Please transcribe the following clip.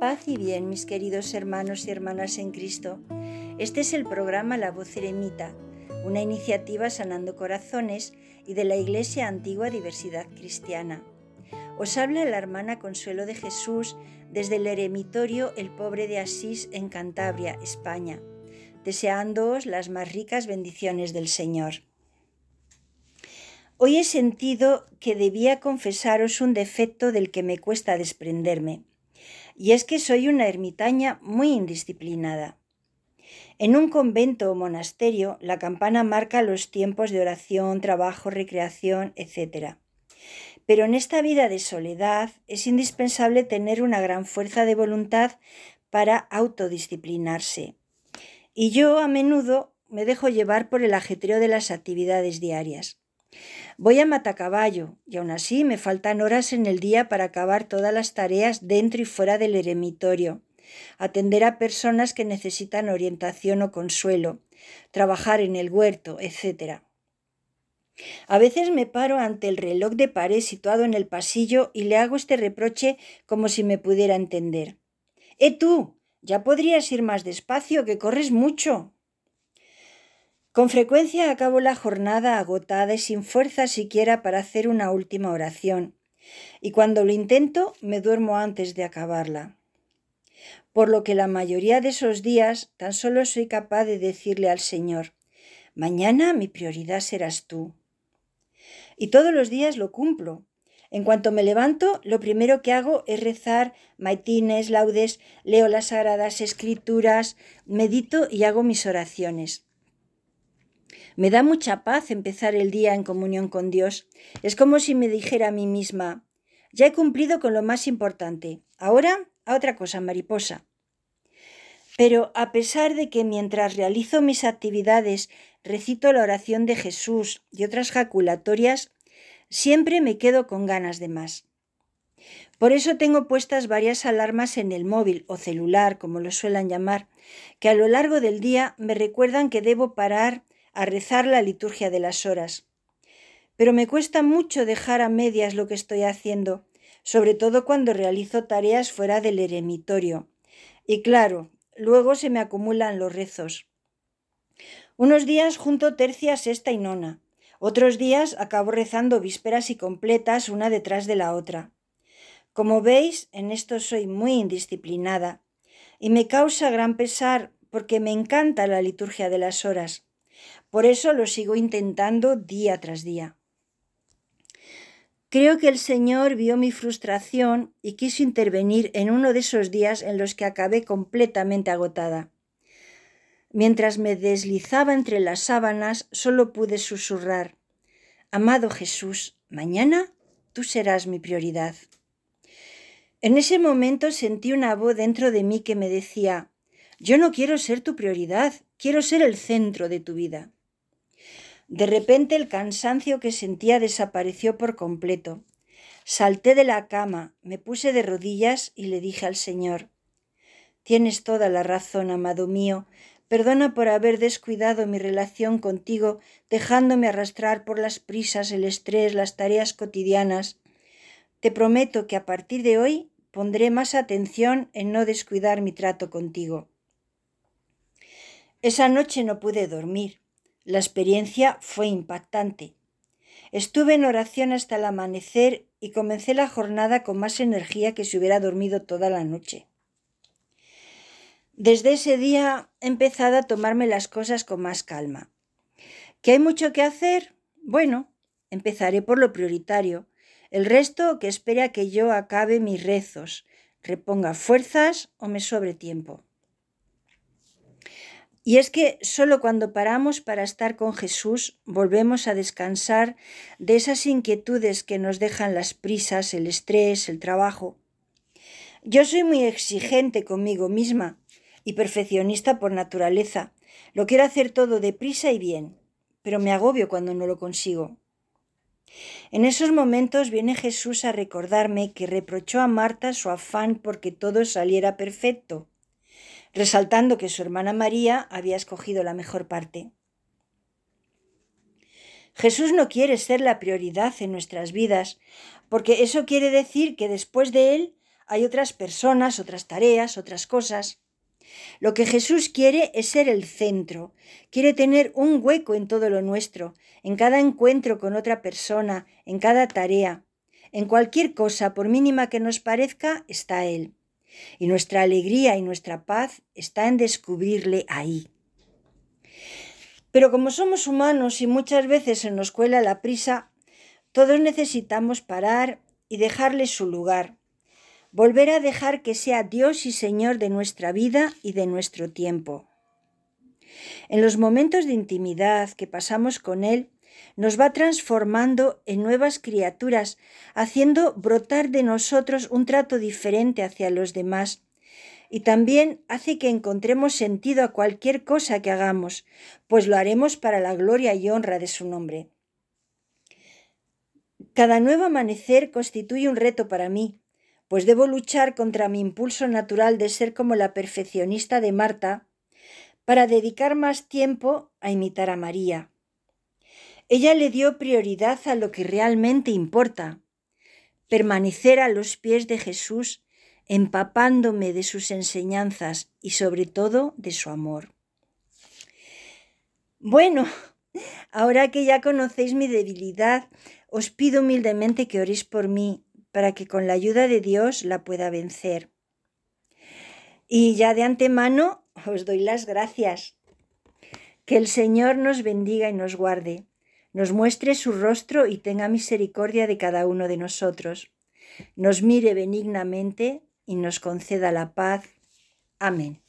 Paz y bien, mis queridos hermanos y hermanas en Cristo. Este es el programa La Voz Eremita, una iniciativa sanando corazones y de la Iglesia Antigua Diversidad Cristiana. Os habla la hermana Consuelo de Jesús desde el eremitorio El Pobre de Asís en Cantabria, España, deseándoos las más ricas bendiciones del Señor. Hoy he sentido que debía confesaros un defecto del que me cuesta desprenderme, y es que soy una ermitaña muy indisciplinada. En un convento o monasterio, la campana marca los tiempos de oración, trabajo, recreación, etc. Pero en esta vida de soledad es indispensable tener una gran fuerza de voluntad para autodisciplinarse. Y yo a menudo me dejo llevar por el ajetreo de las actividades diarias. Voy a matacaballo y aún así me faltan horas en el día para acabar todas las tareas dentro y fuera del eremitorio, atender a personas que necesitan orientación o consuelo, trabajar en el huerto, etc. A veces me paro ante el reloj de pared situado en el pasillo y le hago este reproche como si me pudiera entender. ¡Eh tú! Ya podrías ir más despacio, que corres mucho. Con frecuencia acabo la jornada agotada y sin fuerza siquiera para hacer una última oración, y cuando lo intento me duermo antes de acabarla. Por lo que la mayoría de esos días tan solo soy capaz de decirle al Señor, mañana mi prioridad serás tú. Y todos los días lo cumplo. En cuanto me levanto, lo primero que hago es rezar maitines, laudes, leo las sagradas escrituras, medito y hago mis oraciones. Me da mucha paz empezar el día en comunión con Dios. Es como si me dijera a mí misma, ya he cumplido con lo más importante. Ahora a otra cosa, mariposa. Pero a pesar de que mientras realizo mis actividades recito la oración de Jesús y otras jaculatorias, siempre me quedo con ganas de más. Por eso tengo puestas varias alarmas en el móvil o celular, como lo suelen llamar, que a lo largo del día me recuerdan que debo parar a rezar la liturgia de las horas. Pero me cuesta mucho dejar a medias lo que estoy haciendo, sobre todo cuando realizo tareas fuera del eremitorio. Y claro, luego se me acumulan los rezos. Unos días junto tercia, sexta y nona. Otros días acabo rezando vísperas y completas una detrás de la otra. Como veis, en esto soy muy indisciplinada y me causa gran pesar porque me encanta la liturgia de las horas. Por eso lo sigo intentando día tras día. Creo que el Señor vio mi frustración y quiso intervenir en uno de esos días en los que acabé completamente agotada. Mientras me deslizaba entre las sábanas, solo pude susurrar, Amado Jesús, mañana tú serás mi prioridad. En ese momento sentí una voz dentro de mí que me decía, Yo no quiero ser tu prioridad, quiero ser el centro de tu vida. De repente el cansancio que sentía desapareció por completo. Salté de la cama, me puse de rodillas y le dije al Señor, Tienes toda la razón, amado mío, perdona por haber descuidado mi relación contigo, dejándome arrastrar por las prisas, el estrés, las tareas cotidianas. Te prometo que a partir de hoy pondré más atención en no descuidar mi trato contigo. Esa noche no pude dormir. La experiencia fue impactante. Estuve en oración hasta el amanecer y comencé la jornada con más energía que si hubiera dormido toda la noche. Desde ese día he empezado a tomarme las cosas con más calma. ¿Que hay mucho que hacer? Bueno, empezaré por lo prioritario. El resto que espere a que yo acabe mis rezos, reponga fuerzas o me sobre tiempo. Y es que solo cuando paramos para estar con Jesús volvemos a descansar de esas inquietudes que nos dejan las prisas, el estrés, el trabajo. Yo soy muy exigente conmigo misma y perfeccionista por naturaleza. Lo quiero hacer todo deprisa y bien, pero me agobio cuando no lo consigo. En esos momentos viene Jesús a recordarme que reprochó a Marta su afán porque todo saliera perfecto resaltando que su hermana María había escogido la mejor parte. Jesús no quiere ser la prioridad en nuestras vidas, porque eso quiere decir que después de Él hay otras personas, otras tareas, otras cosas. Lo que Jesús quiere es ser el centro, quiere tener un hueco en todo lo nuestro, en cada encuentro con otra persona, en cada tarea. En cualquier cosa, por mínima que nos parezca, está Él. Y nuestra alegría y nuestra paz está en descubrirle ahí. Pero como somos humanos y muchas veces se nos cuela la prisa, todos necesitamos parar y dejarle su lugar, volver a dejar que sea Dios y Señor de nuestra vida y de nuestro tiempo. En los momentos de intimidad que pasamos con Él, nos va transformando en nuevas criaturas, haciendo brotar de nosotros un trato diferente hacia los demás. Y también hace que encontremos sentido a cualquier cosa que hagamos, pues lo haremos para la gloria y honra de su nombre. Cada nuevo amanecer constituye un reto para mí, pues debo luchar contra mi impulso natural de ser como la perfeccionista de Marta, para dedicar más tiempo a imitar a María. Ella le dio prioridad a lo que realmente importa, permanecer a los pies de Jesús, empapándome de sus enseñanzas y sobre todo de su amor. Bueno, ahora que ya conocéis mi debilidad, os pido humildemente que oréis por mí, para que con la ayuda de Dios la pueda vencer. Y ya de antemano os doy las gracias. Que el Señor nos bendiga y nos guarde nos muestre su rostro y tenga misericordia de cada uno de nosotros, nos mire benignamente y nos conceda la paz. Amén.